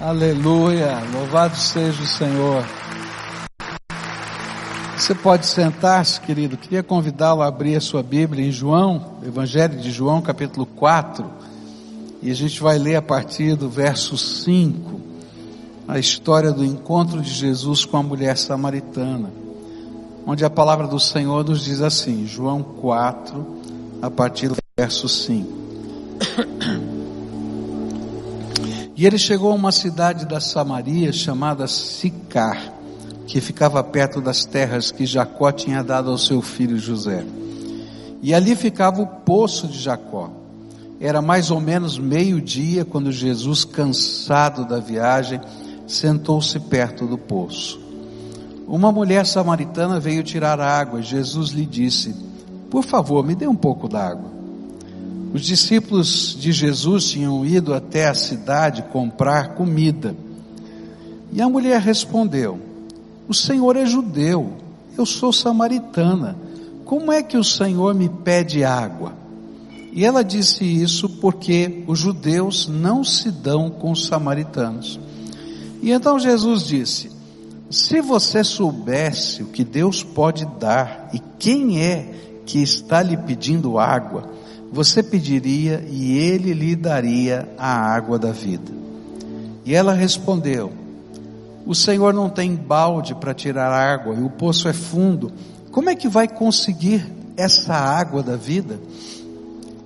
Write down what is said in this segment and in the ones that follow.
Aleluia, louvado seja o Senhor. Você pode sentar-se, querido. Queria convidá-lo a abrir a sua Bíblia em João, Evangelho de João, capítulo 4. E a gente vai ler a partir do verso 5, a história do encontro de Jesus com a mulher samaritana. Onde a palavra do Senhor nos diz assim, João 4, a partir do verso 5. E ele chegou a uma cidade da Samaria chamada Sicar, que ficava perto das terras que Jacó tinha dado ao seu filho José. E ali ficava o poço de Jacó. Era mais ou menos meio-dia quando Jesus, cansado da viagem, sentou-se perto do poço. Uma mulher samaritana veio tirar água. Jesus lhe disse: Por favor, me dê um pouco d'água. Os discípulos de Jesus tinham ido até a cidade comprar comida. E a mulher respondeu: O Senhor é judeu, eu sou samaritana. Como é que o Senhor me pede água? E ela disse isso porque os judeus não se dão com os samaritanos. E então Jesus disse: Se você soubesse o que Deus pode dar e quem é que está lhe pedindo água, você pediria e ele lhe daria a água da vida. E ela respondeu: O Senhor não tem balde para tirar água e o poço é fundo. Como é que vai conseguir essa água da vida?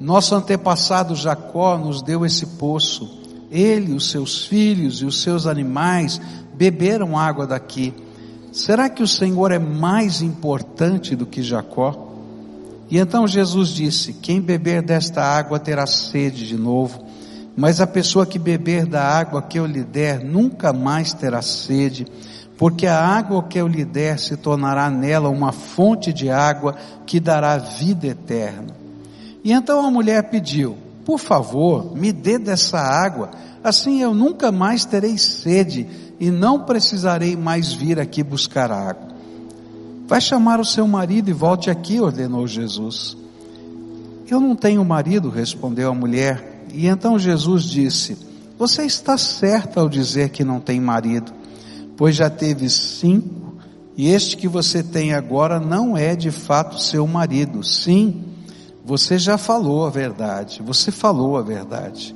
Nosso antepassado Jacó nos deu esse poço. Ele, os seus filhos e os seus animais beberam água daqui. Será que o Senhor é mais importante do que Jacó? E então Jesus disse: Quem beber desta água terá sede de novo, mas a pessoa que beber da água que eu lhe der nunca mais terá sede, porque a água que eu lhe der se tornará nela uma fonte de água que dará vida eterna. E então a mulher pediu: Por favor, me dê dessa água, assim eu nunca mais terei sede e não precisarei mais vir aqui buscar água. Vai chamar o seu marido e volte aqui, ordenou Jesus. Eu não tenho marido, respondeu a mulher. E então Jesus disse: Você está certa ao dizer que não tem marido, pois já teve cinco, e este que você tem agora não é de fato seu marido. Sim, você já falou a verdade, você falou a verdade.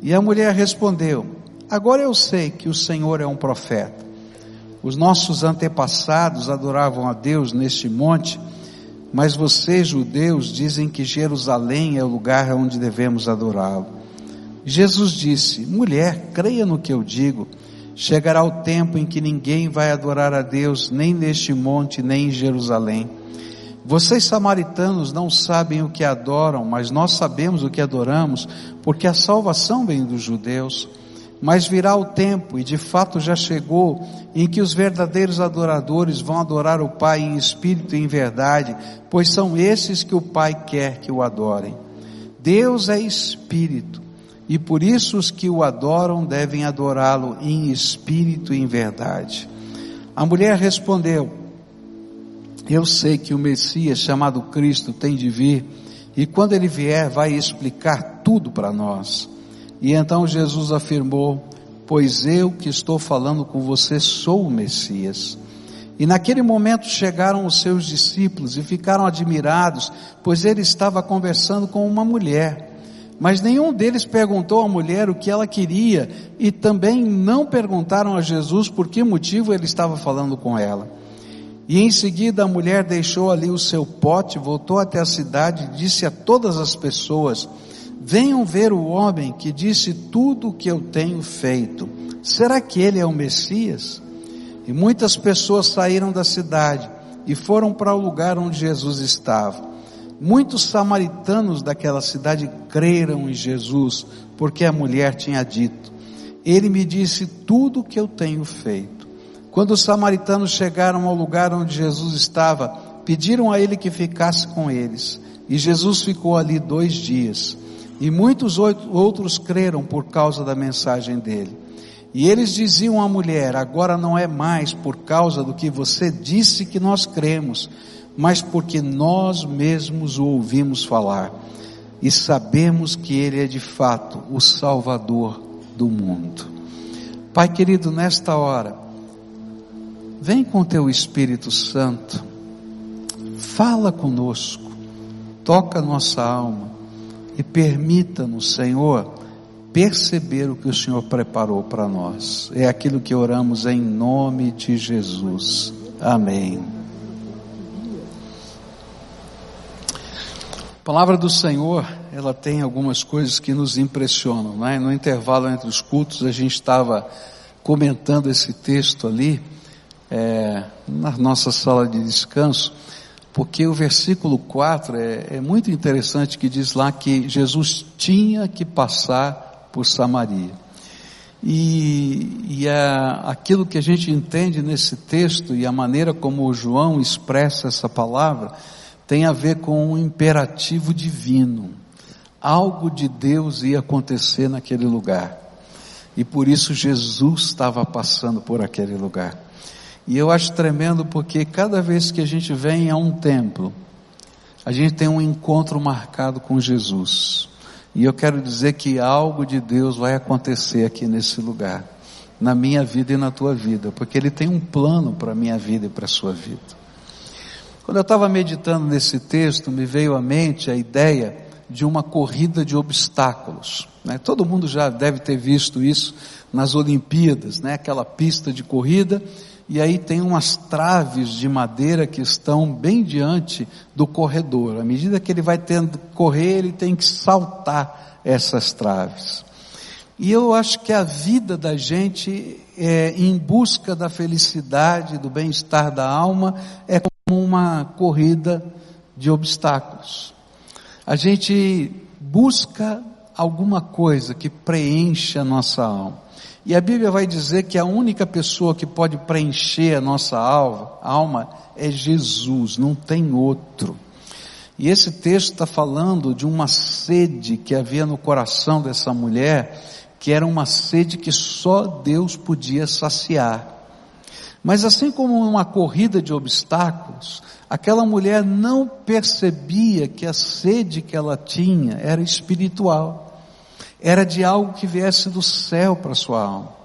E a mulher respondeu: Agora eu sei que o Senhor é um profeta. Os nossos antepassados adoravam a Deus neste monte, mas vocês, judeus, dizem que Jerusalém é o lugar onde devemos adorá-lo. Jesus disse: Mulher, creia no que eu digo. Chegará o tempo em que ninguém vai adorar a Deus, nem neste monte, nem em Jerusalém. Vocês samaritanos não sabem o que adoram, mas nós sabemos o que adoramos, porque a salvação vem dos judeus. Mas virá o tempo, e de fato já chegou, em que os verdadeiros adoradores vão adorar o Pai em espírito e em verdade, pois são esses que o Pai quer que o adorem. Deus é espírito, e por isso os que o adoram devem adorá-lo em espírito e em verdade. A mulher respondeu: Eu sei que o Messias chamado Cristo tem de vir, e quando ele vier, vai explicar tudo para nós. E então Jesus afirmou: Pois eu que estou falando com você sou o Messias. E naquele momento chegaram os seus discípulos e ficaram admirados, pois ele estava conversando com uma mulher. Mas nenhum deles perguntou à mulher o que ela queria e também não perguntaram a Jesus por que motivo ele estava falando com ela. E em seguida a mulher deixou ali o seu pote, voltou até a cidade e disse a todas as pessoas: Venham ver o homem que disse tudo o que eu tenho feito. Será que ele é o Messias? E muitas pessoas saíram da cidade e foram para o lugar onde Jesus estava. Muitos samaritanos daquela cidade creram em Jesus, porque a mulher tinha dito: Ele me disse tudo o que eu tenho feito. Quando os samaritanos chegaram ao lugar onde Jesus estava, pediram a ele que ficasse com eles. E Jesus ficou ali dois dias. E muitos outros creram por causa da mensagem dele. E eles diziam à mulher: agora não é mais por causa do que você disse que nós cremos, mas porque nós mesmos o ouvimos falar e sabemos que ele é de fato o Salvador do mundo. Pai querido, nesta hora, vem com teu Espírito Santo, fala conosco, toca nossa alma e permita-nos, Senhor, perceber o que o Senhor preparou para nós. É aquilo que oramos em nome de Jesus. Amém. A palavra do Senhor, ela tem algumas coisas que nos impressionam, né? No intervalo entre os cultos, a gente estava comentando esse texto ali, é, na nossa sala de descanso, porque o versículo 4 é, é muito interessante que diz lá que Jesus tinha que passar por Samaria. E, e a, aquilo que a gente entende nesse texto e a maneira como João expressa essa palavra tem a ver com um imperativo divino. Algo de Deus ia acontecer naquele lugar. E por isso Jesus estava passando por aquele lugar. E eu acho tremendo porque cada vez que a gente vem a um templo, a gente tem um encontro marcado com Jesus. E eu quero dizer que algo de Deus vai acontecer aqui nesse lugar, na minha vida e na tua vida, porque Ele tem um plano para a minha vida e para a sua vida. Quando eu estava meditando nesse texto, me veio à mente a ideia de uma corrida de obstáculos. Né? Todo mundo já deve ter visto isso nas Olimpíadas, né? aquela pista de corrida e aí tem umas traves de madeira que estão bem diante do corredor. À medida que ele vai tendo correr, ele tem que saltar essas traves. E eu acho que a vida da gente é, em busca da felicidade, do bem-estar da alma, é como uma corrida de obstáculos. A gente busca alguma coisa que preencha a nossa alma. E a Bíblia vai dizer que a única pessoa que pode preencher a nossa alma é Jesus, não tem outro. E esse texto está falando de uma sede que havia no coração dessa mulher, que era uma sede que só Deus podia saciar. Mas assim como uma corrida de obstáculos, aquela mulher não percebia que a sede que ela tinha era espiritual era de algo que viesse do céu para sua alma.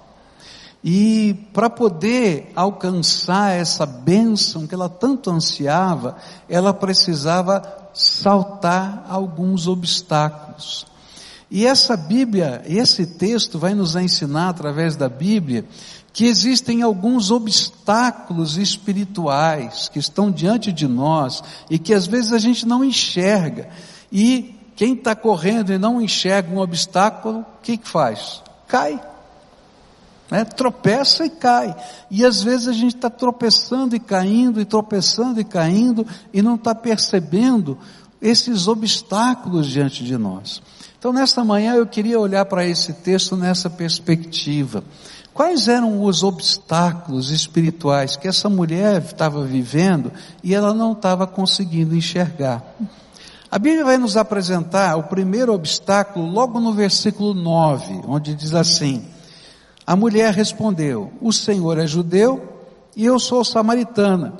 E para poder alcançar essa bênção que ela tanto ansiava, ela precisava saltar alguns obstáculos. E essa Bíblia, esse texto vai nos ensinar através da Bíblia que existem alguns obstáculos espirituais que estão diante de nós e que às vezes a gente não enxerga. E quem está correndo e não enxerga um obstáculo, o que, que faz? Cai. Né? Tropeça e cai. E às vezes a gente está tropeçando e caindo, e tropeçando e caindo, e não está percebendo esses obstáculos diante de nós. Então, nesta manhã eu queria olhar para esse texto nessa perspectiva. Quais eram os obstáculos espirituais que essa mulher estava vivendo e ela não estava conseguindo enxergar? A Bíblia vai nos apresentar o primeiro obstáculo logo no versículo 9, onde diz assim: A mulher respondeu: O Senhor é judeu e eu sou samaritana.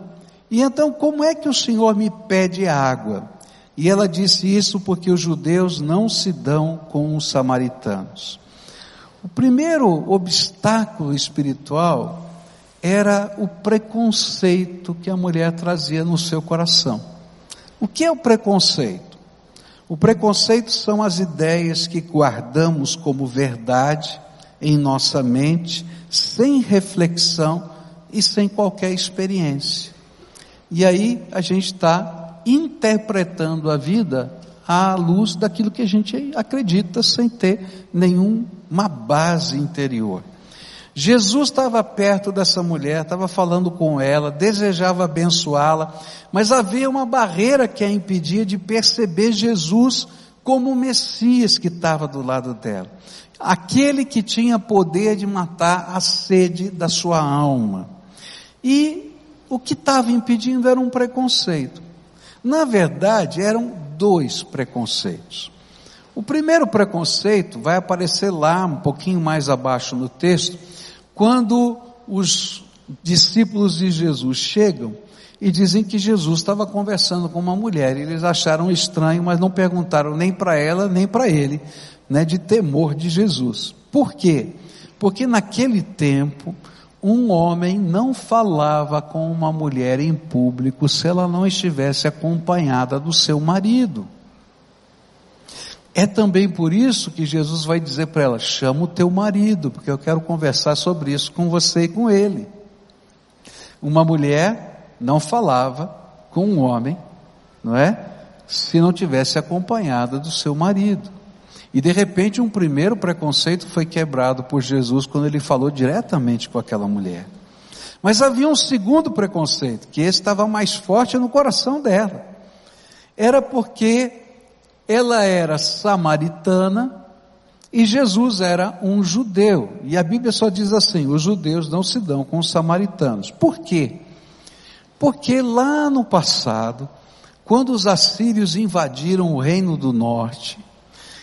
E então, como é que o Senhor me pede água? E ela disse isso porque os judeus não se dão com os samaritanos. O primeiro obstáculo espiritual era o preconceito que a mulher trazia no seu coração. O que é o preconceito? O preconceito são as ideias que guardamos como verdade em nossa mente, sem reflexão e sem qualquer experiência. E aí a gente está interpretando a vida à luz daquilo que a gente acredita sem ter nenhuma base interior. Jesus estava perto dessa mulher, estava falando com ela, desejava abençoá-la, mas havia uma barreira que a impedia de perceber Jesus como o Messias que estava do lado dela. Aquele que tinha poder de matar a sede da sua alma. E o que estava impedindo era um preconceito. Na verdade, eram dois preconceitos. O primeiro preconceito vai aparecer lá, um pouquinho mais abaixo no texto, quando os discípulos de Jesus chegam e dizem que Jesus estava conversando com uma mulher, eles acharam estranho, mas não perguntaram nem para ela nem para ele, né, de temor de Jesus. Por quê? Porque naquele tempo, um homem não falava com uma mulher em público se ela não estivesse acompanhada do seu marido. É também por isso que Jesus vai dizer para ela: chama o teu marido, porque eu quero conversar sobre isso com você e com ele. Uma mulher não falava com um homem, não é? Se não tivesse acompanhada do seu marido. E de repente um primeiro preconceito foi quebrado por Jesus quando ele falou diretamente com aquela mulher. Mas havia um segundo preconceito, que estava mais forte no coração dela. Era porque ela era samaritana e Jesus era um judeu. E a Bíblia só diz assim: os judeus não se dão com os samaritanos. Por quê? Porque lá no passado, quando os assírios invadiram o reino do norte,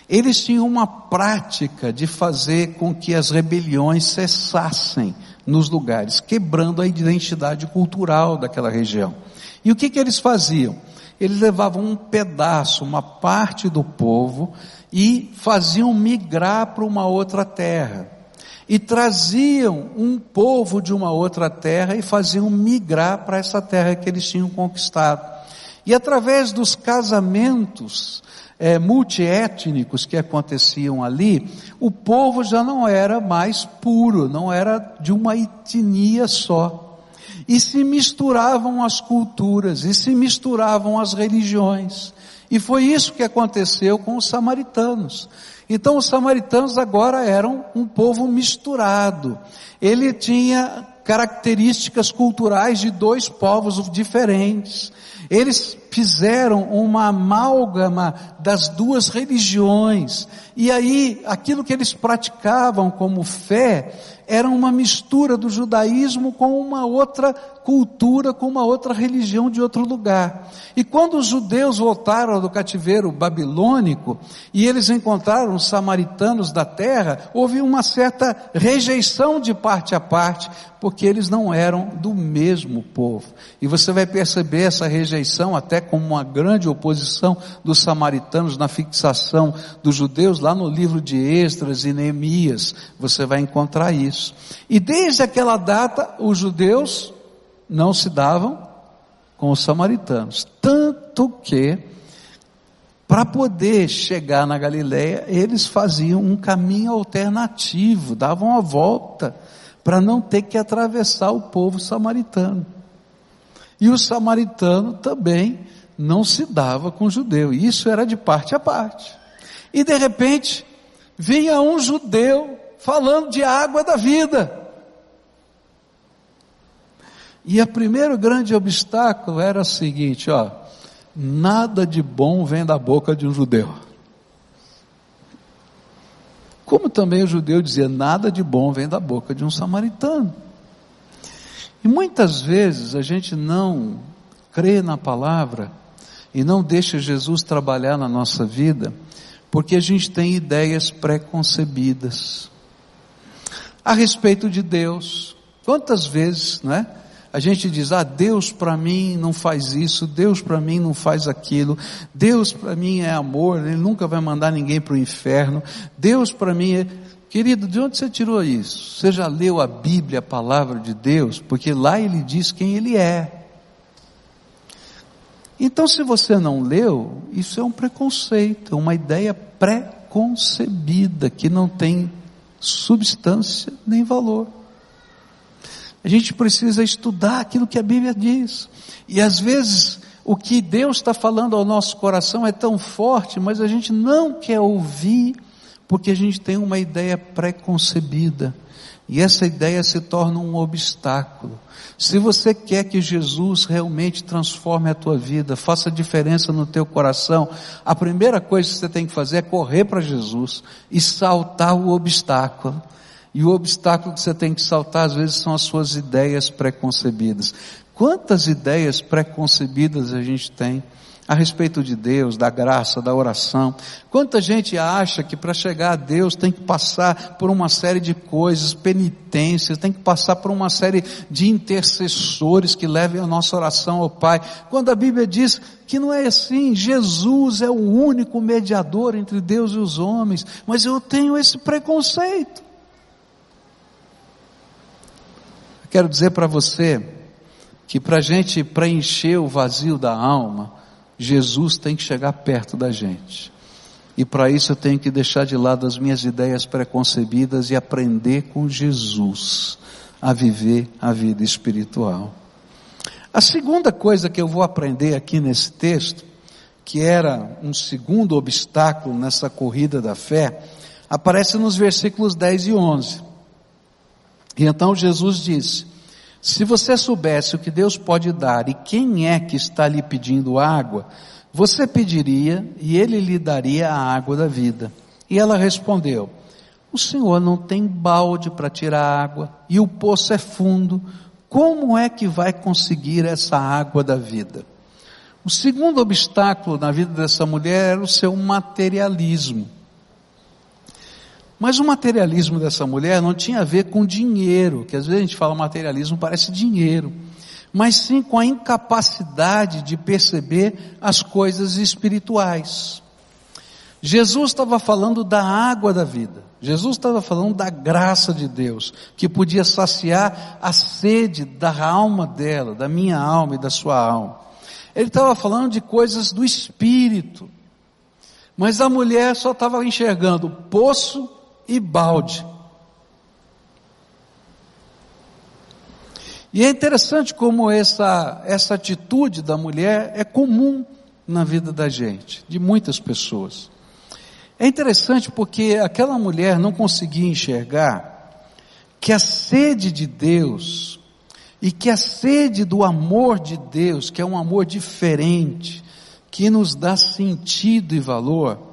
eles tinham uma prática de fazer com que as rebeliões cessassem nos lugares, quebrando a identidade cultural daquela região. E o que, que eles faziam? Eles levavam um pedaço, uma parte do povo e faziam migrar para uma outra terra. E traziam um povo de uma outra terra e faziam migrar para essa terra que eles tinham conquistado. E através dos casamentos, é, multiétnicos que aconteciam ali, o povo já não era mais puro, não era de uma etnia só. E se misturavam as culturas, e se misturavam as religiões. E foi isso que aconteceu com os samaritanos. Então os samaritanos agora eram um povo misturado. Ele tinha características culturais de dois povos diferentes. Eles fizeram uma amálgama das duas religiões. E aí, aquilo que eles praticavam como fé era uma mistura do judaísmo com uma outra cultura, com uma outra religião de outro lugar. E quando os judeus voltaram do cativeiro babilônico e eles encontraram os samaritanos da terra, houve uma certa rejeição de parte a parte, porque eles não eram do mesmo povo. E você vai perceber essa rejeição até como uma grande oposição dos samaritanos na fixação dos judeus lá no livro de Esdras e Neemias. Você vai encontrar isso. E desde aquela data, os judeus não se davam com os samaritanos. Tanto que, para poder chegar na Galileia, eles faziam um caminho alternativo, davam a volta, para não ter que atravessar o povo samaritano. E o samaritano também não se dava com o judeu. Isso era de parte a parte. E de repente, vinha um judeu falando de água da vida. E o primeiro grande obstáculo era o seguinte, ó, nada de bom vem da boca de um judeu. Como também o judeu dizia, nada de bom vem da boca de um samaritano. E muitas vezes a gente não crê na palavra e não deixa Jesus trabalhar na nossa vida, porque a gente tem ideias pré-concebidas a respeito de Deus. Quantas vezes, não é? A gente diz, ah, Deus para mim não faz isso, Deus para mim não faz aquilo, Deus para mim é amor, Ele nunca vai mandar ninguém para o inferno, Deus para mim é... Querido, de onde você tirou isso? Você já leu a Bíblia, a palavra de Deus? Porque lá Ele diz quem Ele é. Então se você não leu, isso é um preconceito, uma ideia pré-concebida, que não tem substância nem valor. A gente precisa estudar aquilo que a Bíblia diz. E às vezes o que Deus está falando ao nosso coração é tão forte, mas a gente não quer ouvir porque a gente tem uma ideia pré-concebida. E essa ideia se torna um obstáculo. Se você quer que Jesus realmente transforme a tua vida, faça diferença no teu coração, a primeira coisa que você tem que fazer é correr para Jesus e saltar o obstáculo. E o obstáculo que você tem que saltar às vezes são as suas ideias pré-concebidas. Quantas ideias pré-concebidas a gente tem? A respeito de Deus, da graça, da oração. Quanta gente acha que para chegar a Deus tem que passar por uma série de coisas, penitências, tem que passar por uma série de intercessores que levem a nossa oração ao Pai. Quando a Bíblia diz que não é assim, Jesus é o único mediador entre Deus e os homens, mas eu tenho esse preconceito. Quero dizer para você que para a gente preencher o vazio da alma, Jesus tem que chegar perto da gente. E para isso eu tenho que deixar de lado as minhas ideias preconcebidas e aprender com Jesus a viver a vida espiritual. A segunda coisa que eu vou aprender aqui nesse texto, que era um segundo obstáculo nessa corrida da fé, aparece nos versículos 10 e 11. E então Jesus disse: Se você soubesse o que Deus pode dar e quem é que está lhe pedindo água, você pediria e ele lhe daria a água da vida. E ela respondeu: O Senhor não tem balde para tirar água e o poço é fundo. Como é que vai conseguir essa água da vida? O segundo obstáculo na vida dessa mulher era o seu materialismo. Mas o materialismo dessa mulher não tinha a ver com dinheiro, que às vezes a gente fala materialismo parece dinheiro, mas sim com a incapacidade de perceber as coisas espirituais. Jesus estava falando da água da vida. Jesus estava falando da graça de Deus, que podia saciar a sede da alma dela, da minha alma e da sua alma. Ele estava falando de coisas do espírito. Mas a mulher só estava enxergando poço e balde. E é interessante como essa, essa atitude da mulher é comum na vida da gente, de muitas pessoas. É interessante porque aquela mulher não conseguia enxergar que a sede de Deus e que a sede do amor de Deus, que é um amor diferente, que nos dá sentido e valor,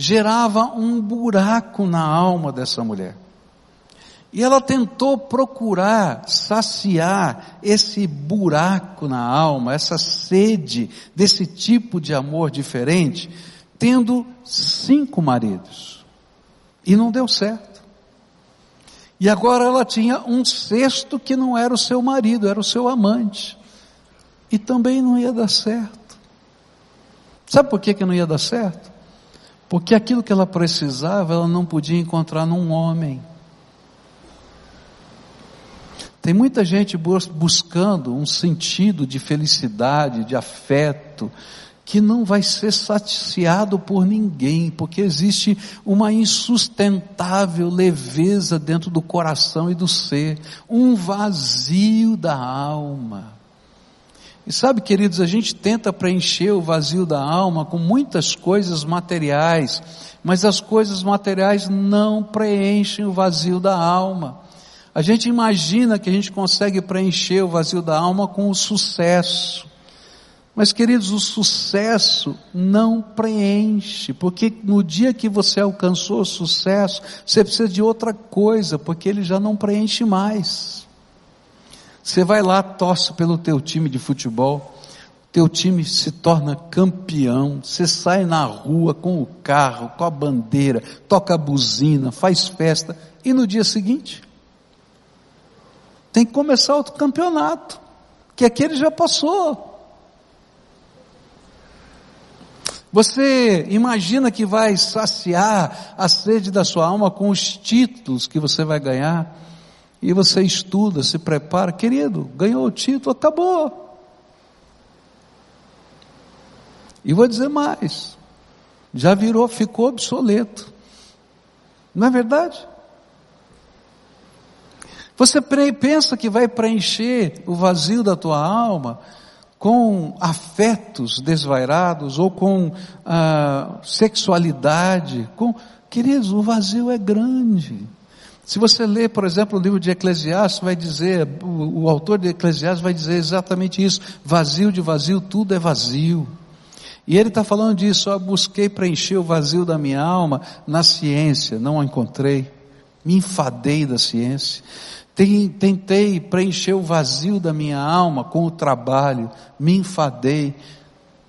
gerava um buraco na alma dessa mulher. E ela tentou procurar saciar esse buraco na alma, essa sede desse tipo de amor diferente, tendo cinco maridos. E não deu certo. E agora ela tinha um sexto que não era o seu marido, era o seu amante. E também não ia dar certo. Sabe por que, que não ia dar certo? Porque aquilo que ela precisava, ela não podia encontrar num homem. Tem muita gente buscando um sentido de felicidade, de afeto, que não vai ser saciado por ninguém, porque existe uma insustentável leveza dentro do coração e do ser, um vazio da alma. E sabe, queridos, a gente tenta preencher o vazio da alma com muitas coisas materiais, mas as coisas materiais não preenchem o vazio da alma. A gente imagina que a gente consegue preencher o vazio da alma com o sucesso. Mas, queridos, o sucesso não preenche, porque no dia que você alcançou o sucesso, você precisa de outra coisa, porque ele já não preenche mais. Você vai lá, torce pelo teu time de futebol, teu time se torna campeão, você sai na rua com o carro, com a bandeira, toca a buzina, faz festa, e no dia seguinte, tem que começar outro campeonato, que aquele já passou. Você imagina que vai saciar a sede da sua alma com os títulos que você vai ganhar? E você estuda, se prepara, querido, ganhou o título, acabou. E vou dizer mais, já virou, ficou obsoleto. Não é verdade? Você pensa que vai preencher o vazio da tua alma com afetos desvairados ou com ah, sexualidade, com queridos, o vazio é grande. Se você ler, por exemplo, o livro de Eclesiastes, vai dizer, o, o autor de Eclesiastes vai dizer exatamente isso: vazio de vazio, tudo é vazio. E ele está falando disso, eu busquei preencher o vazio da minha alma na ciência, não a encontrei. Me enfadei da ciência. Tentei preencher o vazio da minha alma com o trabalho, me enfadei,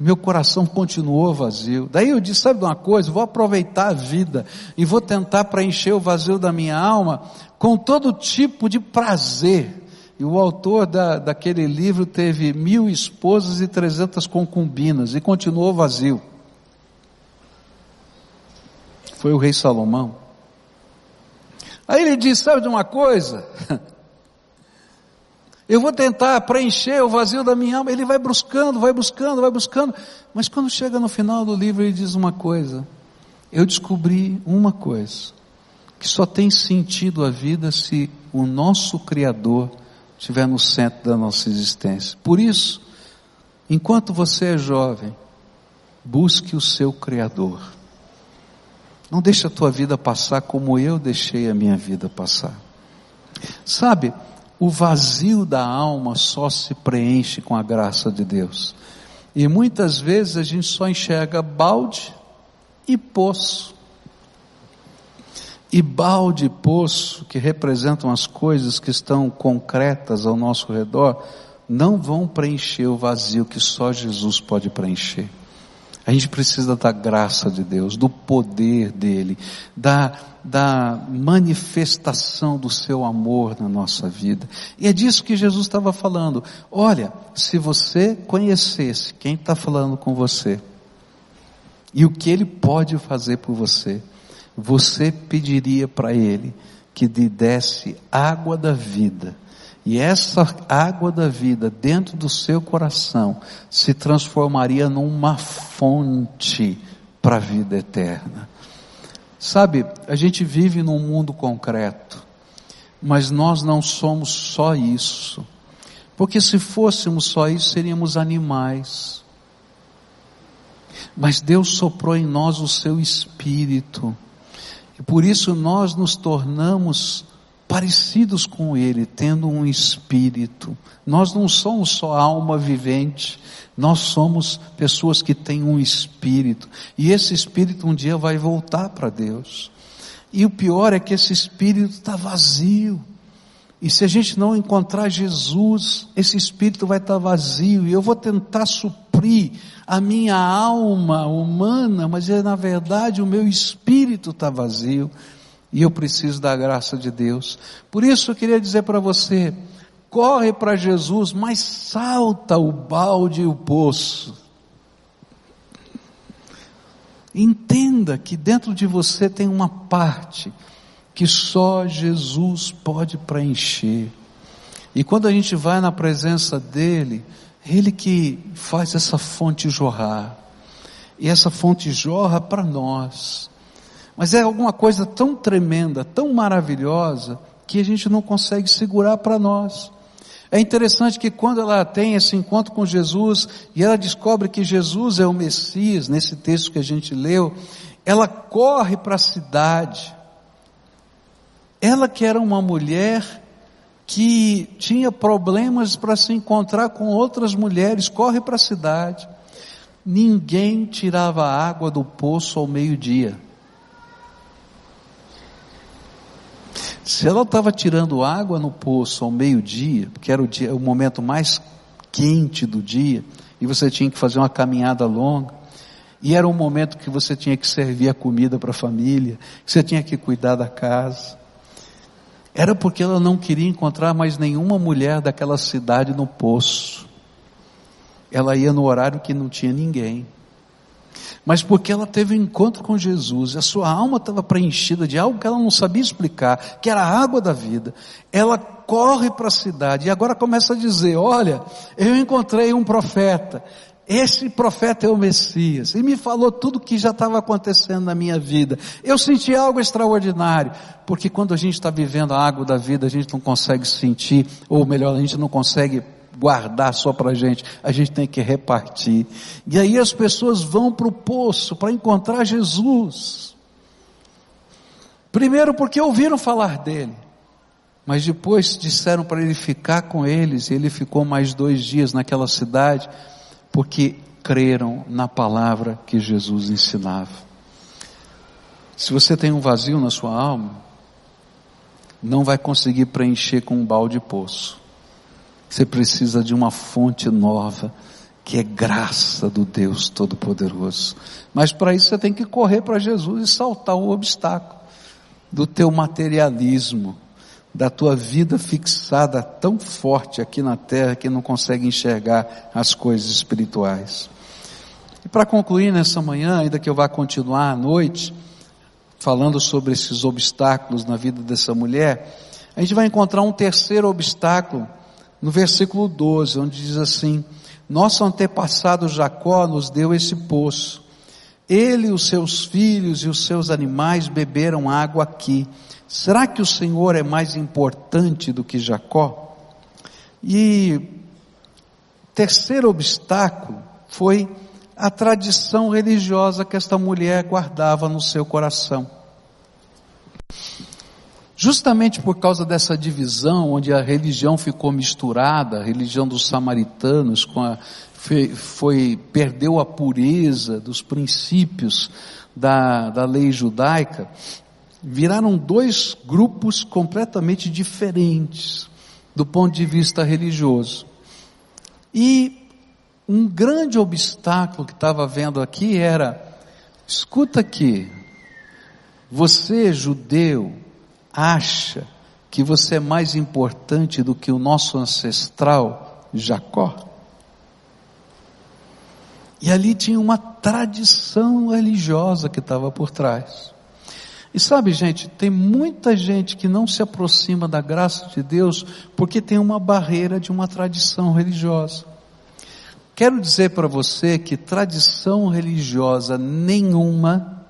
meu coração continuou vazio. Daí eu disse: sabe de uma coisa? Vou aproveitar a vida e vou tentar preencher o vazio da minha alma com todo tipo de prazer. E o autor da, daquele livro teve mil esposas e trezentas concubinas e continuou vazio. Foi o rei Salomão. Aí ele diz: sabe de uma coisa? Eu vou tentar preencher o vazio da minha alma. Ele vai buscando, vai buscando, vai buscando. Mas quando chega no final do livro, ele diz uma coisa. Eu descobri uma coisa. Que só tem sentido a vida se o nosso Criador estiver no centro da nossa existência. Por isso, enquanto você é jovem, busque o seu Criador. Não deixe a tua vida passar como eu deixei a minha vida passar. Sabe, o vazio da alma só se preenche com a graça de Deus. E muitas vezes a gente só enxerga balde e poço. E balde e poço, que representam as coisas que estão concretas ao nosso redor, não vão preencher o vazio que só Jesus pode preencher. A gente precisa da graça de Deus, do poder dele, da, da manifestação do seu amor na nossa vida. E é disso que Jesus estava falando. Olha, se você conhecesse quem está falando com você e o que ele pode fazer por você, você pediria para ele que lhe desse água da vida e essa água da vida dentro do seu coração se transformaria numa fonte para a vida eterna. Sabe, a gente vive num mundo concreto, mas nós não somos só isso. Porque se fôssemos só isso, seríamos animais. Mas Deus soprou em nós o seu espírito. E por isso nós nos tornamos parecidos com Ele, tendo um espírito. Nós não somos só alma vivente, nós somos pessoas que têm um espírito. E esse espírito um dia vai voltar para Deus. E o pior é que esse espírito está vazio. E se a gente não encontrar Jesus, esse espírito vai estar vazio. E eu vou tentar suprir a minha alma humana, mas é, na verdade o meu espírito está vazio. E eu preciso da graça de Deus. Por isso eu queria dizer para você, corre para Jesus, mas salta o balde e o poço. Entenda que dentro de você tem uma parte que só Jesus pode preencher. E quando a gente vai na presença dele, ele que faz essa fonte jorrar. E essa fonte jorra para nós. Mas é alguma coisa tão tremenda, tão maravilhosa, que a gente não consegue segurar para nós. É interessante que quando ela tem esse encontro com Jesus e ela descobre que Jesus é o Messias, nesse texto que a gente leu, ela corre para a cidade. Ela que era uma mulher que tinha problemas para se encontrar com outras mulheres, corre para a cidade. Ninguém tirava água do poço ao meio-dia. Se ela estava tirando água no poço ao meio-dia, que era o, dia, o momento mais quente do dia, e você tinha que fazer uma caminhada longa, e era um momento que você tinha que servir a comida para a família, que você tinha que cuidar da casa. Era porque ela não queria encontrar mais nenhuma mulher daquela cidade no poço. Ela ia no horário que não tinha ninguém mas porque ela teve um encontro com Jesus, a sua alma estava preenchida de algo que ela não sabia explicar, que era a água da vida. Ela corre para a cidade e agora começa a dizer: Olha, eu encontrei um profeta, esse profeta é o Messias, e me falou tudo o que já estava acontecendo na minha vida. Eu senti algo extraordinário, porque quando a gente está vivendo a água da vida, a gente não consegue sentir, ou melhor, a gente não consegue guardar só para a gente, a gente tem que repartir. E aí as pessoas vão para o poço para encontrar Jesus. Primeiro porque ouviram falar dele, mas depois disseram para ele ficar com eles, e ele ficou mais dois dias naquela cidade, porque creram na palavra que Jesus ensinava. Se você tem um vazio na sua alma, não vai conseguir preencher com um balde de poço. Você precisa de uma fonte nova, que é graça do Deus Todo-Poderoso. Mas para isso você tem que correr para Jesus e saltar o obstáculo do teu materialismo, da tua vida fixada tão forte aqui na terra que não consegue enxergar as coisas espirituais. E para concluir nessa manhã, ainda que eu vá continuar à noite, falando sobre esses obstáculos na vida dessa mulher, a gente vai encontrar um terceiro obstáculo no versículo 12, onde diz assim: Nosso antepassado Jacó nos deu esse poço. Ele, os seus filhos e os seus animais beberam água aqui. Será que o Senhor é mais importante do que Jacó? E terceiro obstáculo foi a tradição religiosa que esta mulher guardava no seu coração. Justamente por causa dessa divisão, onde a religião ficou misturada, a religião dos samaritanos com a, foi, foi perdeu a pureza dos princípios da, da lei judaica, viraram dois grupos completamente diferentes do ponto de vista religioso. E um grande obstáculo que estava vendo aqui era, escuta aqui, você judeu acha que você é mais importante do que o nosso ancestral Jacó? E ali tinha uma tradição religiosa que estava por trás. E sabe, gente, tem muita gente que não se aproxima da graça de Deus porque tem uma barreira de uma tradição religiosa. Quero dizer para você que tradição religiosa nenhuma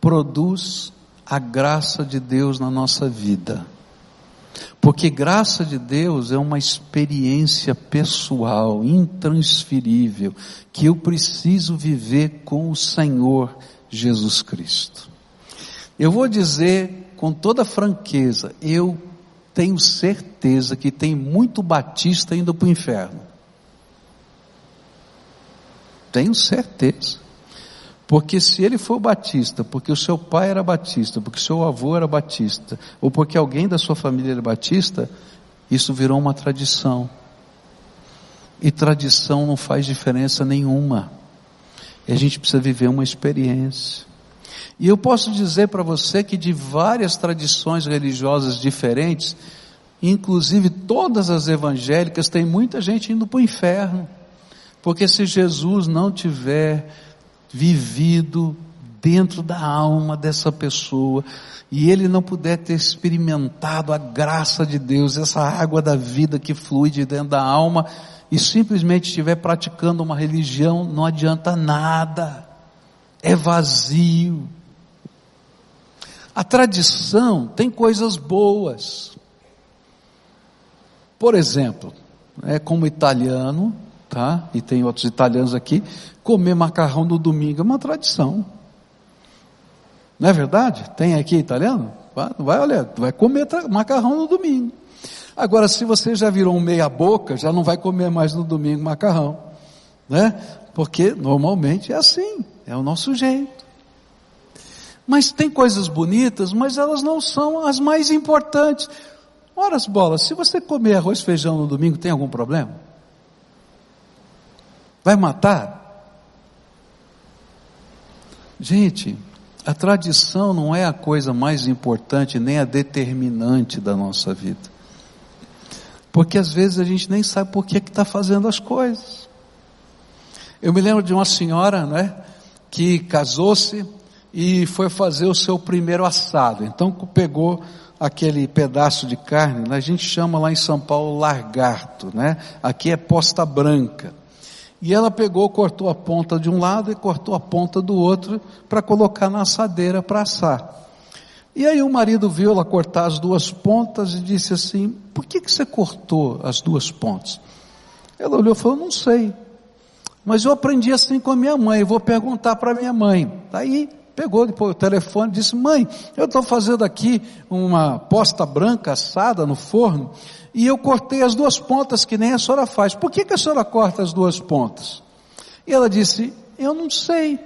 produz a graça de Deus na nossa vida. Porque graça de Deus é uma experiência pessoal, intransferível, que eu preciso viver com o Senhor Jesus Cristo. Eu vou dizer com toda franqueza, eu tenho certeza que tem muito batista indo para o inferno. Tenho certeza. Porque se ele for batista, porque o seu pai era batista, porque o seu avô era batista, ou porque alguém da sua família era batista, isso virou uma tradição. E tradição não faz diferença nenhuma. E a gente precisa viver uma experiência. E eu posso dizer para você que de várias tradições religiosas diferentes, inclusive todas as evangélicas, tem muita gente indo para o inferno. Porque se Jesus não tiver vivido dentro da alma dessa pessoa e ele não puder ter experimentado a graça de Deus, essa água da vida que flui de dentro da alma e simplesmente estiver praticando uma religião, não adianta nada. É vazio. A tradição tem coisas boas. Por exemplo, é como italiano, tá? E tem outros italianos aqui, comer macarrão no domingo é uma tradição. Não é verdade? Tem aqui italiano? Vai, vai olha, vai comer macarrão no domingo. Agora, se você já virou um meia boca, já não vai comer mais no domingo macarrão, né? Porque normalmente é assim, é o nosso jeito. Mas tem coisas bonitas, mas elas não são as mais importantes. Ora as bolas, se você comer arroz e feijão no domingo, tem algum problema? Vai matar? Gente, a tradição não é a coisa mais importante nem a determinante da nossa vida. Porque às vezes a gente nem sabe por que está fazendo as coisas. Eu me lembro de uma senhora, né, que casou-se e foi fazer o seu primeiro assado. Então pegou aquele pedaço de carne, né, a gente chama lá em São Paulo largato, né? Aqui é posta branca. E ela pegou, cortou a ponta de um lado e cortou a ponta do outro para colocar na assadeira para assar. E aí o marido viu ela cortar as duas pontas e disse assim: Por que, que você cortou as duas pontas? Ela olhou e falou: Não sei. Mas eu aprendi assim com a minha mãe, vou perguntar para minha mãe. Aí pegou depois o telefone e disse: Mãe, eu estou fazendo aqui uma posta branca assada no forno e eu cortei as duas pontas que nem a senhora faz. Por que, que a senhora corta as duas pontas? E ela disse, eu não sei,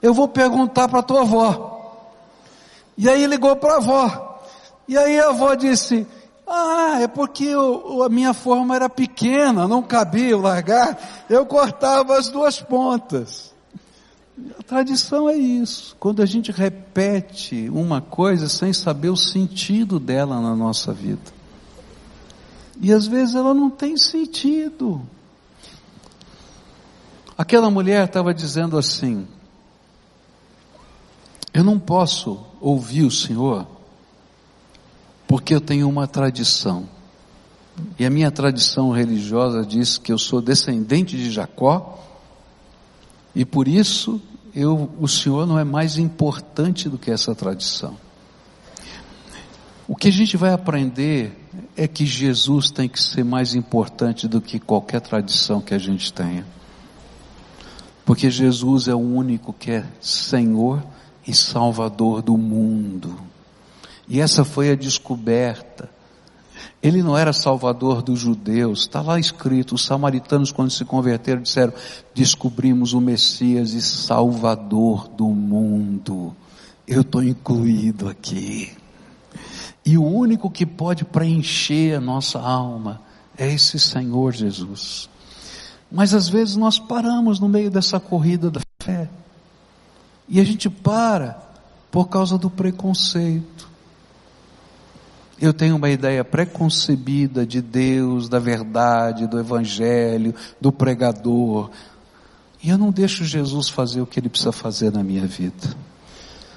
eu vou perguntar para a tua avó. E aí ligou para a avó. E aí a avó disse, ah, é porque eu, a minha forma era pequena, não cabia eu largar, eu cortava as duas pontas. A tradição é isso. Quando a gente repete uma coisa sem saber o sentido dela na nossa vida. E às vezes ela não tem sentido. Aquela mulher estava dizendo assim: Eu não posso ouvir o Senhor, porque eu tenho uma tradição. E a minha tradição religiosa diz que eu sou descendente de Jacó, e por isso eu, o Senhor não é mais importante do que essa tradição. O que a gente vai aprender é que Jesus tem que ser mais importante do que qualquer tradição que a gente tenha. Porque Jesus é o único que é Senhor e Salvador do mundo. E essa foi a descoberta. Ele não era salvador dos judeus, está lá escrito, os samaritanos quando se converteram disseram, descobrimos o Messias e salvador do mundo. Eu estou incluído aqui. E o único que pode preencher a nossa alma é esse Senhor Jesus. Mas às vezes nós paramos no meio dessa corrida da fé. E a gente para por causa do preconceito. Eu tenho uma ideia preconcebida de Deus, da verdade, do Evangelho, do pregador. E eu não deixo Jesus fazer o que ele precisa fazer na minha vida.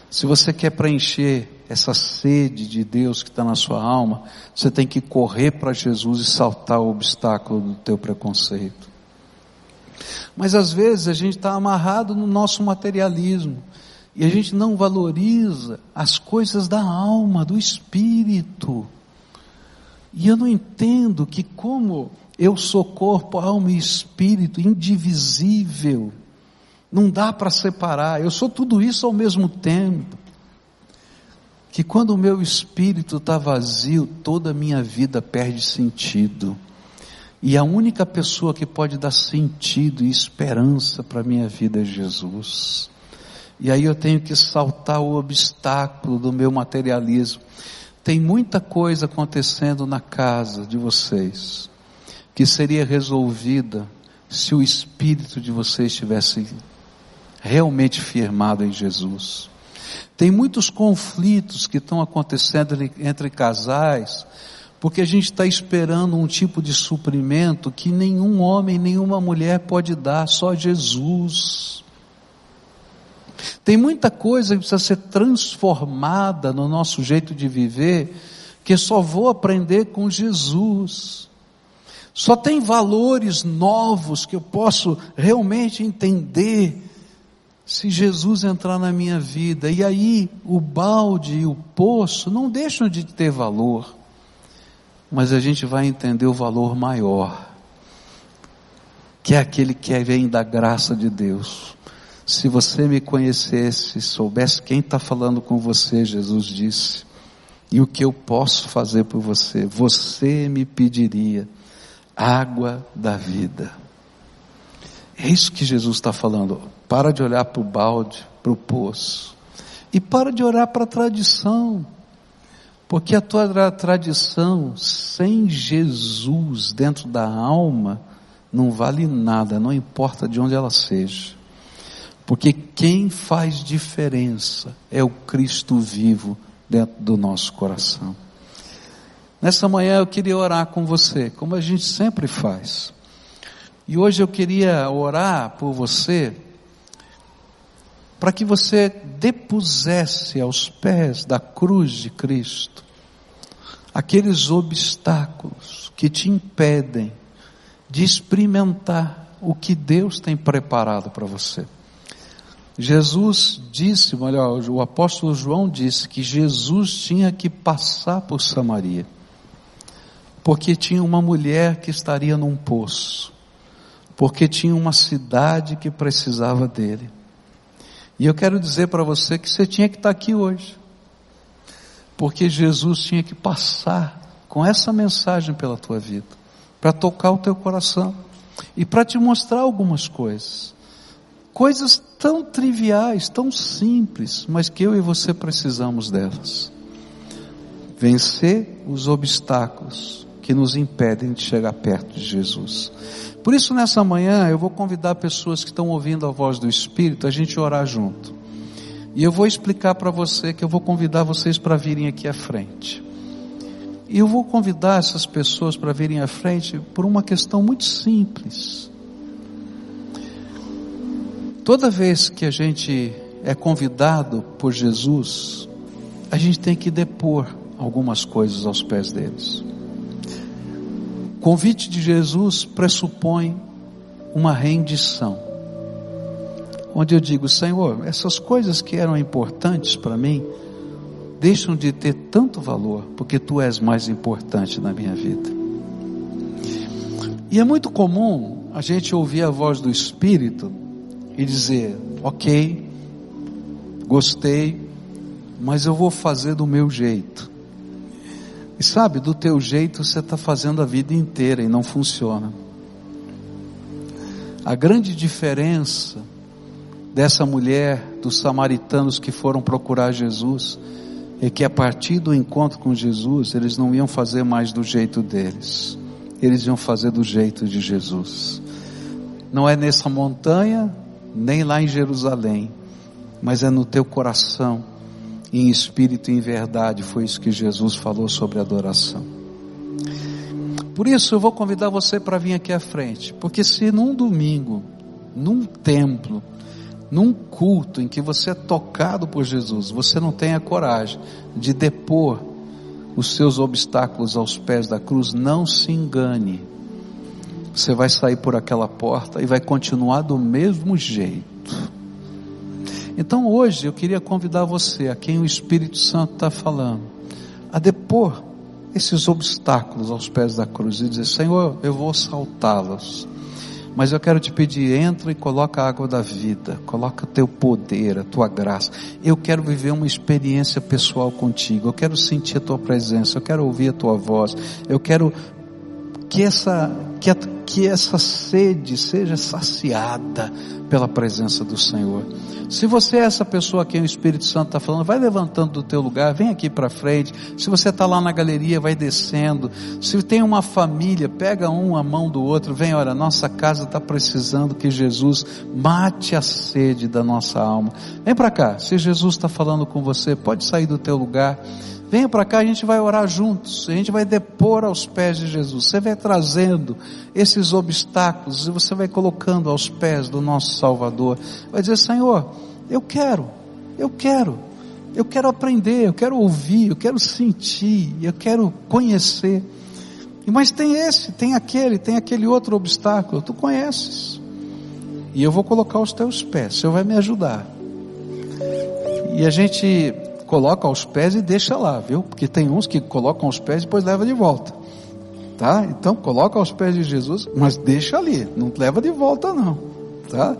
Se você quer preencher essa sede de Deus que está na sua alma, você tem que correr para Jesus e saltar o obstáculo do teu preconceito. Mas às vezes a gente está amarrado no nosso materialismo e a gente não valoriza as coisas da alma, do espírito. E eu não entendo que como eu sou corpo, alma e espírito, indivisível, não dá para separar, eu sou tudo isso ao mesmo tempo. Que quando o meu espírito está vazio, toda a minha vida perde sentido. E a única pessoa que pode dar sentido e esperança para a minha vida é Jesus. E aí eu tenho que saltar o obstáculo do meu materialismo. Tem muita coisa acontecendo na casa de vocês que seria resolvida se o espírito de vocês estivesse realmente firmado em Jesus. Tem muitos conflitos que estão acontecendo entre casais porque a gente está esperando um tipo de suprimento que nenhum homem, nenhuma mulher pode dar, só Jesus. Tem muita coisa que precisa ser transformada no nosso jeito de viver, que só vou aprender com Jesus. Só tem valores novos que eu posso realmente entender se Jesus entrar na minha vida. E aí o balde e o poço não deixam de ter valor mas a gente vai entender o valor maior, que é aquele que vem da graça de Deus. Se você me conhecesse, soubesse quem está falando com você, Jesus disse, e o que eu posso fazer por você, você me pediria água da vida. É isso que Jesus está falando. Para de olhar para o balde, para o poço. E para de olhar para a tradição. Porque a tua tradição sem Jesus dentro da alma não vale nada, não importa de onde ela seja. Porque quem faz diferença é o Cristo vivo dentro do nosso coração. Nessa manhã eu queria orar com você, como a gente sempre faz. E hoje eu queria orar por você para que você depusesse aos pés da cruz de Cristo aqueles obstáculos que te impedem de experimentar o que Deus tem preparado para você. Jesus disse, olha, o apóstolo João disse que Jesus tinha que passar por Samaria, porque tinha uma mulher que estaria num poço, porque tinha uma cidade que precisava dele. E eu quero dizer para você que você tinha que estar aqui hoje. Porque Jesus tinha que passar com essa mensagem pela tua vida, para tocar o teu coração e para te mostrar algumas coisas. Coisas tão triviais, tão simples, mas que eu e você precisamos delas. Vencer os obstáculos que nos impedem de chegar perto de Jesus. Por isso, nessa manhã, eu vou convidar pessoas que estão ouvindo a voz do Espírito a gente orar junto. E eu vou explicar para você que eu vou convidar vocês para virem aqui à frente. E eu vou convidar essas pessoas para virem à frente por uma questão muito simples. Toda vez que a gente é convidado por Jesus, a gente tem que depor algumas coisas aos pés deles. convite de Jesus pressupõe uma rendição. Onde eu digo, Senhor, essas coisas que eram importantes para mim, deixam de ter tanto valor, porque tu és mais importante na minha vida. E é muito comum a gente ouvir a voz do Espírito e dizer: Ok, gostei, mas eu vou fazer do meu jeito. E sabe, do teu jeito você está fazendo a vida inteira e não funciona. A grande diferença dessa mulher, dos samaritanos que foram procurar Jesus, é que a partir do encontro com Jesus, eles não iam fazer mais do jeito deles, eles iam fazer do jeito de Jesus. Não é nessa montanha, nem lá em Jerusalém, mas é no teu coração, em espírito e em verdade. Foi isso que Jesus falou sobre adoração. Por isso eu vou convidar você para vir aqui à frente, porque se num domingo, num templo, num culto em que você é tocado por Jesus, você não tem a coragem de depor os seus obstáculos aos pés da cruz, não se engane. Você vai sair por aquela porta e vai continuar do mesmo jeito. Então hoje eu queria convidar você, a quem o Espírito Santo está falando, a depor esses obstáculos aos pés da cruz e dizer: Senhor, eu vou saltá-los mas eu quero te pedir, entra e coloca a água da vida, coloca teu poder, a tua graça. Eu quero viver uma experiência pessoal contigo. Eu quero sentir a tua presença, eu quero ouvir a tua voz. Eu quero que essa que, a, que essa sede seja saciada pela presença do Senhor. Se você é essa pessoa que o Espírito Santo está falando, vai levantando do teu lugar, vem aqui para frente. Se você está lá na galeria, vai descendo. Se tem uma família, pega um a mão do outro, vem, olha, nossa casa está precisando que Jesus mate a sede da nossa alma. Vem para cá. Se Jesus está falando com você, pode sair do teu lugar. Venha para cá, a gente vai orar juntos, a gente vai depor aos pés de Jesus. Você vai trazendo esses obstáculos e você vai colocando aos pés do nosso Salvador. Vai dizer: Senhor, eu quero, eu quero, eu quero aprender, eu quero ouvir, eu quero sentir, eu quero conhecer. Mas tem esse, tem aquele, tem aquele outro obstáculo, tu conheces. E eu vou colocar os teus pés, o Senhor vai me ajudar. E a gente coloca aos pés e deixa lá, viu? Porque tem uns que colocam aos pés e depois leva de volta. Tá? Então coloca aos pés de Jesus, mas deixa ali, não leva de volta não, tá?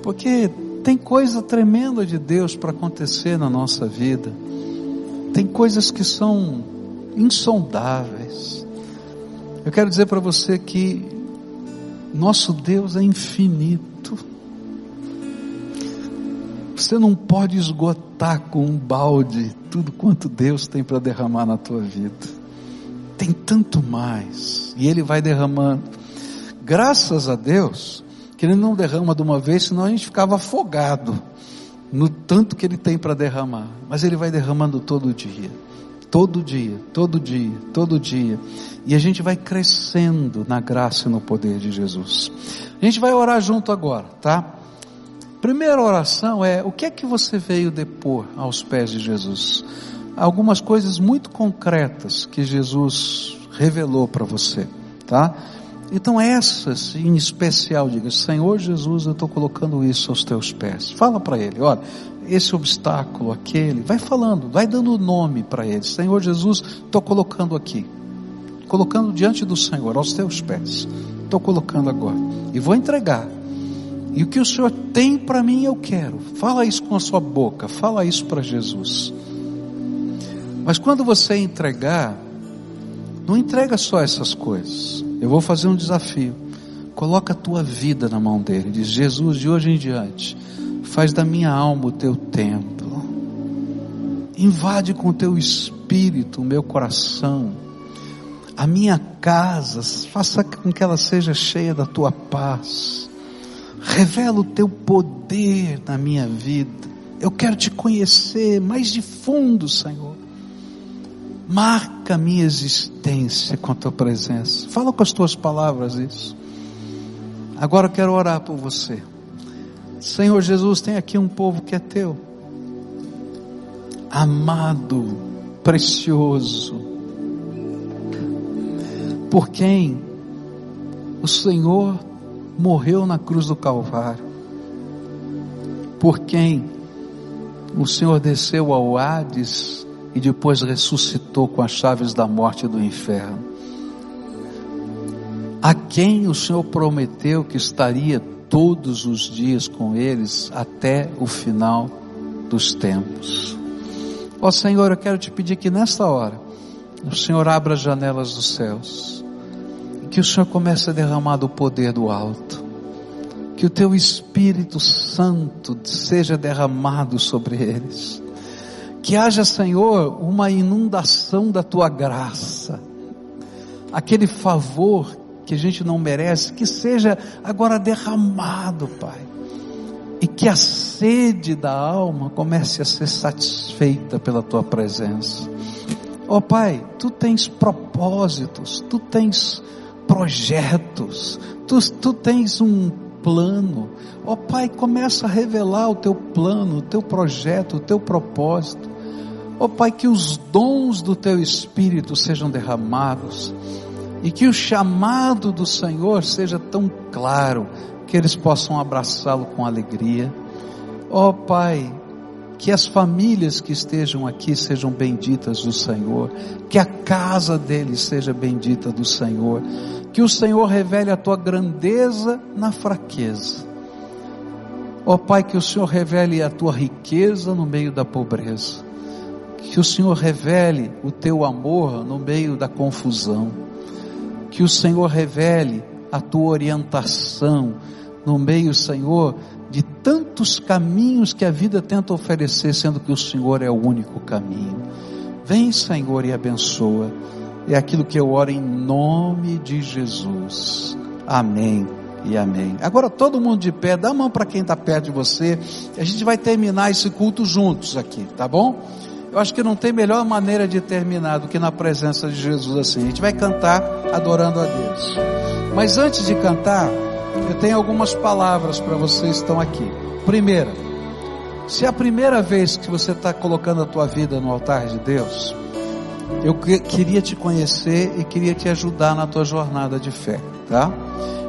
Porque tem coisa tremenda de Deus para acontecer na nossa vida. Tem coisas que são insondáveis. Eu quero dizer para você que nosso Deus é infinito. Você não pode esgotar com um balde tudo quanto Deus tem para derramar na tua vida. Tem tanto mais. E Ele vai derramando. Graças a Deus, que Ele não derrama de uma vez, senão a gente ficava afogado no tanto que Ele tem para derramar. Mas Ele vai derramando todo dia. Todo dia, todo dia, todo dia. E a gente vai crescendo na graça e no poder de Jesus. A gente vai orar junto agora, tá? Primeira oração é: o que é que você veio depor aos pés de Jesus? Algumas coisas muito concretas que Jesus revelou para você, tá? Então essas em especial, diga: Senhor Jesus, eu estou colocando isso aos teus pés. Fala para Ele, olha, esse obstáculo, aquele, vai falando, vai dando nome para Ele. Senhor Jesus, estou colocando aqui, colocando diante do Senhor, aos teus pés. Estou colocando agora e vou entregar e o que o Senhor tem para mim eu quero. Fala isso com a sua boca, fala isso para Jesus. Mas quando você entregar, não entrega só essas coisas. Eu vou fazer um desafio. Coloca a tua vida na mão dele. Diz: Jesus, de hoje em diante, faz da minha alma o teu templo. Invade com o teu espírito o meu coração. A minha casa, faça com que ela seja cheia da tua paz Revela o teu poder na minha vida. Eu quero te conhecer mais de fundo, Senhor. Marca a minha existência com a tua presença. Fala com as tuas palavras isso. Agora eu quero orar por você. Senhor Jesus, tem aqui um povo que é teu. Amado, precioso. Por quem Senhor morreu na cruz do Calvário, por quem o Senhor desceu ao Hades e depois ressuscitou com as chaves da morte e do inferno. A quem o Senhor prometeu que estaria todos os dias com eles até o final dos tempos. Ó Senhor, eu quero te pedir que nesta hora o Senhor abra as janelas dos céus que o Senhor comece a derramar do poder do alto. Que o teu Espírito Santo seja derramado sobre eles. Que haja, Senhor, uma inundação da tua graça. Aquele favor que a gente não merece, que seja agora derramado, Pai. E que a sede da alma comece a ser satisfeita pela tua presença. Ó oh, Pai, tu tens propósitos, tu tens projetos, tu, tu tens um plano. Ó oh, Pai, começa a revelar o teu plano, o teu projeto, o teu propósito. Ó oh, Pai, que os dons do teu Espírito sejam derramados e que o chamado do Senhor seja tão claro que eles possam abraçá-lo com alegria. Ó oh, Pai, que as famílias que estejam aqui sejam benditas do Senhor, que a casa deles seja bendita do Senhor, que o Senhor revele a tua grandeza na fraqueza. Ó oh, Pai, que o Senhor revele a tua riqueza no meio da pobreza. Que o Senhor revele o teu amor no meio da confusão que o Senhor revele a tua orientação no meio, Senhor, de tantos caminhos que a vida tenta oferecer, sendo que o Senhor é o único caminho. Vem, Senhor, e abençoa. É aquilo que eu oro em nome de Jesus. Amém e amém. Agora todo mundo de pé, dá a mão para quem está perto de você. A gente vai terminar esse culto juntos aqui, tá bom? Eu acho que não tem melhor maneira de terminar do que na presença de Jesus assim. A gente vai cantar adorando a Deus. Mas antes de cantar, eu tenho algumas palavras para vocês que estão aqui. Primeira, se é a primeira vez que você está colocando a tua vida no altar de Deus, eu queria te conhecer e queria te ajudar na tua jornada de fé, tá?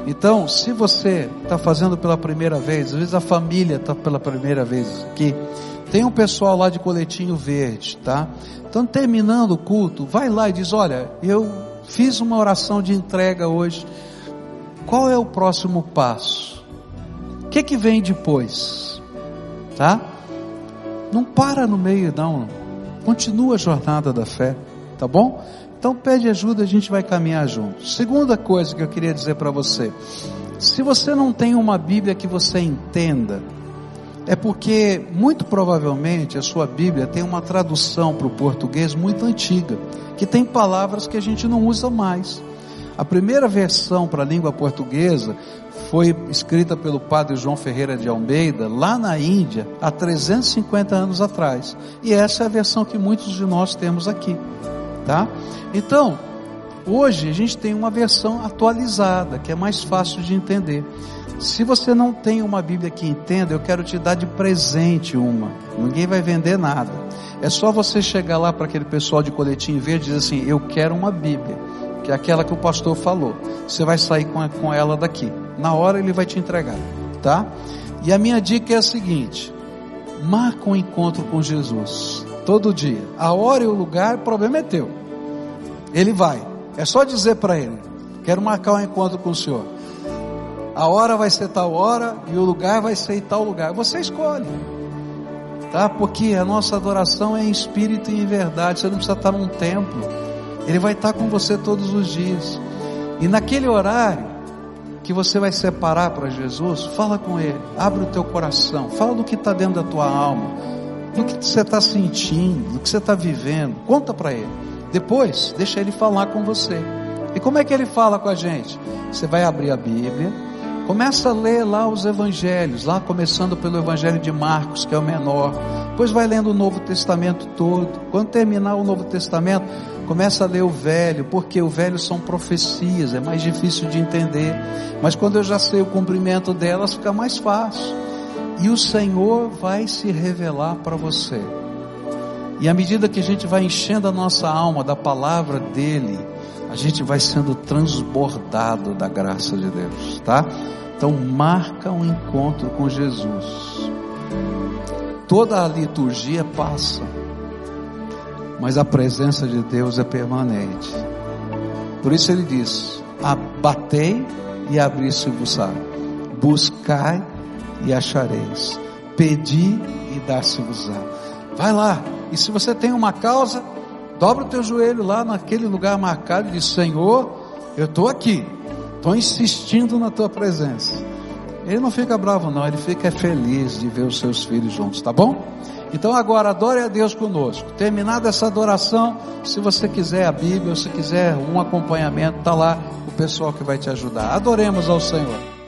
Então, se você está fazendo pela primeira vez, às vezes a família está pela primeira vez aqui, tem um pessoal lá de coletinho verde, tá? Então, terminando o culto, vai lá e diz: Olha, eu fiz uma oração de entrega hoje. Qual é o próximo passo? O que que vem depois? Tá? Não para no meio, não. Continua a jornada da fé, tá bom? Então pede ajuda, a gente vai caminhar junto. Segunda coisa que eu queria dizer para você: se você não tem uma Bíblia que você entenda, é porque, muito provavelmente, a sua Bíblia tem uma tradução para o português muito antiga, que tem palavras que a gente não usa mais. A primeira versão para a língua portuguesa foi escrita pelo padre João Ferreira de Almeida, lá na Índia, há 350 anos atrás. E essa é a versão que muitos de nós temos aqui. Tá? Então, hoje a gente tem uma versão atualizada, que é mais fácil de entender. Se você não tem uma Bíblia que entenda, eu quero te dar de presente uma. Ninguém vai vender nada. É só você chegar lá para aquele pessoal de coletinho verde e dizer assim: Eu quero uma Bíblia, que é aquela que o pastor falou. Você vai sair com, com ela daqui. Na hora ele vai te entregar, tá? E a minha dica é a seguinte: marca um encontro com Jesus, todo dia. A hora e o lugar, o problema é teu. Ele vai. É só dizer para ele: Quero marcar um encontro com o Senhor a hora vai ser tal hora e o lugar vai ser tal lugar. Você escolhe. Tá? Porque a nossa adoração é em espírito e em verdade. Você não precisa estar num templo. Ele vai estar com você todos os dias. E naquele horário que você vai separar para Jesus, fala com Ele, abre o teu coração, fala do que está dentro da tua alma, do que você está sentindo, do que você está vivendo, conta para Ele. Depois, deixa Ele falar com você. E como é que Ele fala com a gente? Você vai abrir a Bíblia, Começa a ler lá os evangelhos, lá começando pelo evangelho de Marcos, que é o menor. Depois vai lendo o Novo Testamento todo. Quando terminar o Novo Testamento, começa a ler o velho, porque o velho são profecias, é mais difícil de entender. Mas quando eu já sei o cumprimento delas, fica mais fácil. E o Senhor vai se revelar para você. E à medida que a gente vai enchendo a nossa alma da palavra dele, a gente vai sendo transbordado da graça de Deus, tá? Então marca um encontro com Jesus. Toda a liturgia passa, mas a presença de Deus é permanente. Por isso ele diz: abatei e abri-se-vos-á, buscai e achareis, pedi e dar-se-vos-á. Vai lá, e se você tem uma causa, dobra o teu joelho lá naquele lugar marcado e diz: Senhor, eu estou aqui, estou insistindo na tua presença. Ele não fica bravo, não, ele fica feliz de ver os seus filhos juntos, tá bom? Então agora adore a Deus conosco. Terminada essa adoração, se você quiser a Bíblia, se quiser um acompanhamento, tá lá o pessoal que vai te ajudar. Adoremos ao Senhor.